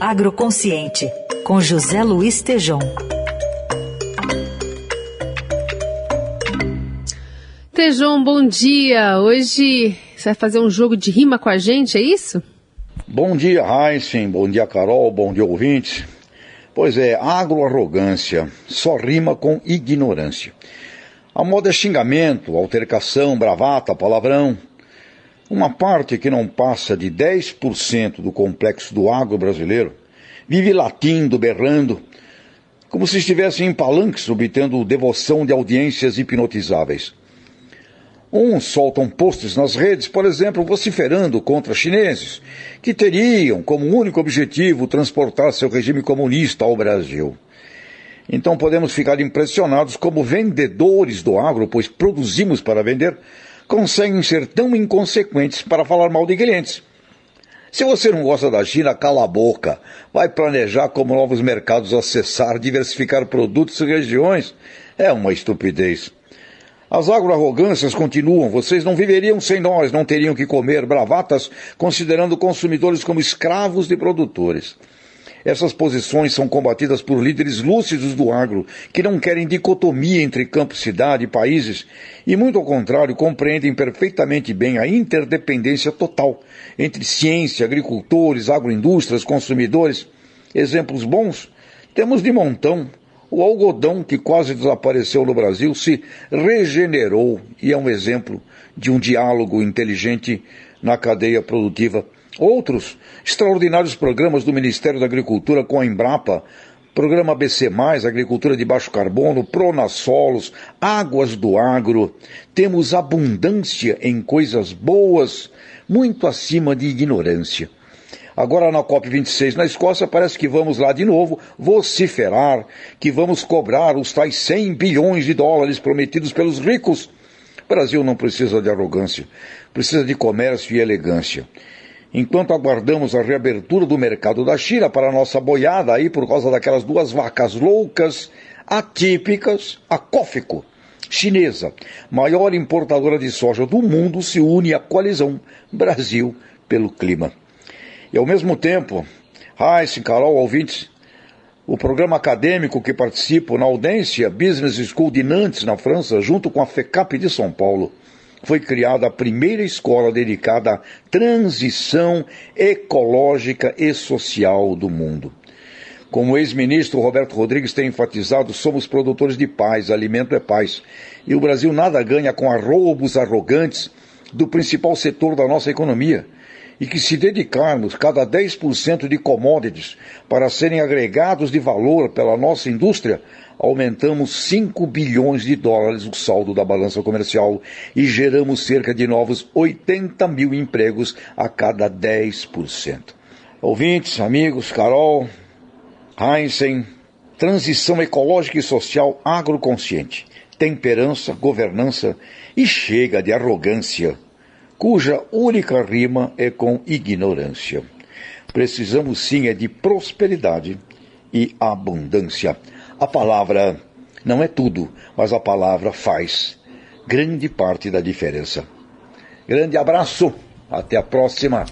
Agroconsciente, com José Luiz Tejom. Tejom, bom dia. Hoje você vai fazer um jogo de rima com a gente, é isso? Bom dia, Heisen. Bom dia, Carol. Bom dia, ouvintes. Pois é, agroarrogância só rima com ignorância. A moda é xingamento, altercação, bravata, palavrão. Uma parte que não passa de 10% do complexo do agro brasileiro vive latindo, berrando, como se estivesse em palanques obtendo devoção de audiências hipnotizáveis. Uns soltam posts nas redes, por exemplo, vociferando contra chineses, que teriam como único objetivo transportar seu regime comunista ao Brasil. Então podemos ficar impressionados como vendedores do agro, pois produzimos para vender, conseguem ser tão inconsequentes para falar mal de clientes. Se você não gosta da China, cala a boca. Vai planejar como novos mercados acessar, diversificar produtos e regiões. É uma estupidez. As agroarrogâncias continuam. Vocês não viveriam sem nós, não teriam que comer bravatas, considerando consumidores como escravos de produtores. Essas posições são combatidas por líderes lúcidos do agro, que não querem dicotomia entre campo, cidade e países, e muito ao contrário, compreendem perfeitamente bem a interdependência total entre ciência, agricultores, agroindústrias, consumidores. Exemplos bons temos de montão. O algodão, que quase desapareceu no Brasil, se regenerou e é um exemplo de um diálogo inteligente na cadeia produtiva Outros extraordinários programas do Ministério da Agricultura com a Embrapa, Programa BC+, Agricultura de Baixo Carbono, Solos, Águas do Agro. Temos abundância em coisas boas, muito acima de ignorância. Agora na COP26 na Escócia parece que vamos lá de novo vociferar que vamos cobrar os tais 100 bilhões de dólares prometidos pelos ricos. O Brasil não precisa de arrogância, precisa de comércio e elegância enquanto aguardamos a reabertura do mercado da China para a nossa boiada aí por causa daquelas duas vacas loucas, atípicas, a Cófico, chinesa, maior importadora de soja do mundo, se une à coalizão Brasil pelo clima. E ao mesmo tempo, Heisen, Carol, ouvintes, o programa acadêmico que participo na Audência Business School de Nantes, na França, junto com a FECAP de São Paulo, foi criada a primeira escola dedicada à transição ecológica e social do mundo. Como o ex-ministro Roberto Rodrigues tem enfatizado, somos produtores de paz, alimento é paz. E o Brasil nada ganha com arroubos arrogantes do principal setor da nossa economia. E que se dedicarmos cada 10% de commodities para serem agregados de valor pela nossa indústria, aumentamos 5 bilhões de dólares o saldo da balança comercial e geramos cerca de novos 80 mil empregos a cada 10%. Ouvintes, amigos, Carol, Heinzen, transição ecológica e social agroconsciente, temperança, governança e chega de arrogância, cuja única rima é com ignorância. Precisamos sim é de prosperidade e abundância. A palavra não é tudo, mas a palavra faz grande parte da diferença. Grande abraço, até a próxima.